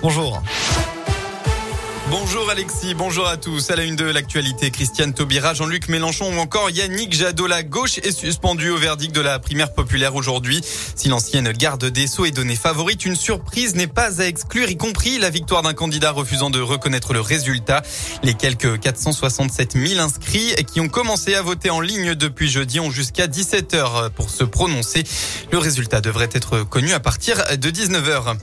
Bonjour. Bonjour Alexis, bonjour à tous. À la une de l'actualité, Christiane Taubira, Jean-Luc Mélenchon ou encore Yannick Jadot, la gauche est suspendue au verdict de la primaire populaire aujourd'hui. Si l'ancienne garde des Sceaux est donnée favorite, une surprise n'est pas à exclure, y compris la victoire d'un candidat refusant de reconnaître le résultat. Les quelques 467 000 inscrits qui ont commencé à voter en ligne depuis jeudi ont jusqu'à 17 heures pour se prononcer. Le résultat devrait être connu à partir de 19 heures.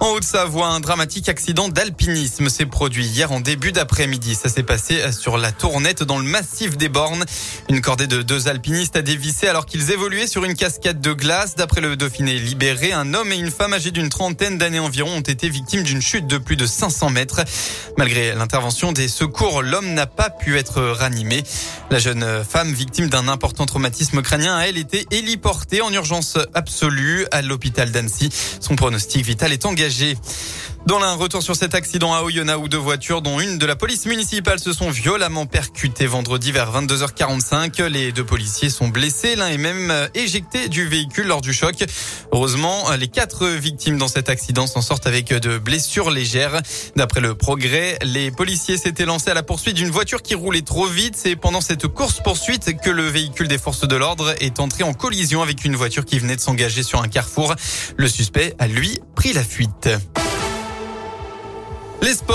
En Haute-Savoie, un dramatique accident d'alpinisme s'est produit hier en début d'après-midi. Ça s'est passé sur la Tournette dans le massif des Bornes. Une cordée de deux alpinistes a dévissé alors qu'ils évoluaient sur une cascade de glace. D'après le Dauphiné libéré, un homme et une femme âgés d'une trentaine d'années environ ont été victimes d'une chute de plus de 500 mètres. Malgré l'intervention des secours, l'homme n'a pas pu être ranimé. La jeune femme victime d'un important traumatisme crânien a elle été héliportée en urgence absolue à l'hôpital d'Annecy. Son pronostic vital est engagé dans l'un, retour sur cet accident à Oyonnax où deux voitures, dont une de la police municipale, se sont violemment percutées vendredi vers 22h45. Les deux policiers sont blessés, l'un est même éjecté du véhicule lors du choc. Heureusement, les quatre victimes dans cet accident s'en sortent avec de blessures légères. D'après le progrès, les policiers s'étaient lancés à la poursuite d'une voiture qui roulait trop vite. C'est pendant cette course-poursuite que le véhicule des forces de l'ordre est entré en collision avec une voiture qui venait de s'engager sur un carrefour. Le suspect a, lui, pris la fuite. Les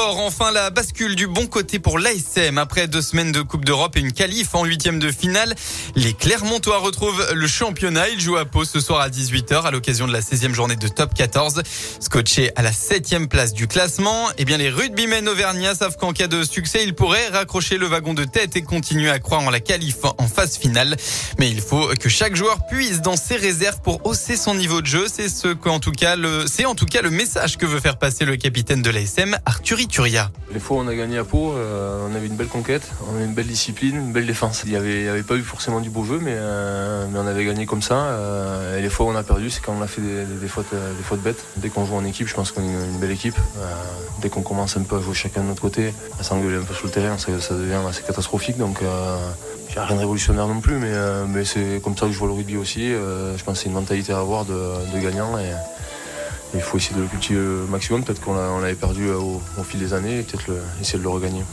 enfin la bascule du bon côté pour l'ASM. Après deux semaines de Coupe d'Europe et une qualif en huitième de finale, les Clermontois retrouvent le championnat. Ils jouent à Pau ce soir à 18h à l'occasion de la 16e journée de Top 14. Scotché à la 7e place du classement, eh bien les rugbymen auvergnats savent qu'en cas de succès, ils pourraient raccrocher le wagon de tête et continuer à croire en la qualif en phase finale. Mais il faut que chaque joueur puisse dans ses réserves pour hausser son niveau de jeu. C'est ce qu'en tout cas le, c'est en tout cas le message que veut faire passer le capitaine de l'ASM, Arthur Les fois où on a gagné à Pau, euh, on avait une belle conquête, on avait une belle discipline, une belle défense. Il n'y avait, pas eu forcément du beau jeu, mais, euh, mais on avait gagné comme ça. Euh, et les fois où on a perdu, c'est quand on a fait des, fautes, des fautes bêtes. Dès qu'on joue en équipe, je pense qu'on est une, belle équipe. dès qu'on commence un peu à jouer chacun de notre côté, à s'engueuler un peu sur le terrain, ça, devient assez catastrophique. Donc il n'y a rien de révolutionnaire non plus, mais, mais c'est comme ça que je vois le rugby aussi. je pense que c'est une mentalité à avoir de, de gagnant. Il faut essayer de le cultiver au maximum. Peut-être qu'on l'avait perdu euh, au, fil des années et peut-être essayer de le regagner.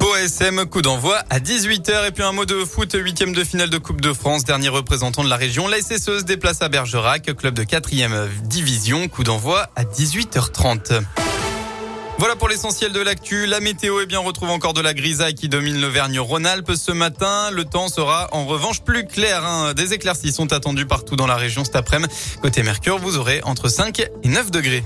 OSM, coup d'envoi à 18h. Et puis un mot de foot, huitième de finale de Coupe de France. Dernier représentant de la région, la SSE se déplace à Bergerac, club de quatrième division. Coup d'envoi à 18h30. Voilà pour l'essentiel de l'actu. La météo, eh bien, on retrouve encore de la grisaille qui domine l'Auvergne-Rhône-Alpes ce matin. Le temps sera en revanche plus clair. Hein. Des éclaircies sont attendues partout dans la région cet après-midi. Côté Mercure, vous aurez entre 5 et 9 degrés.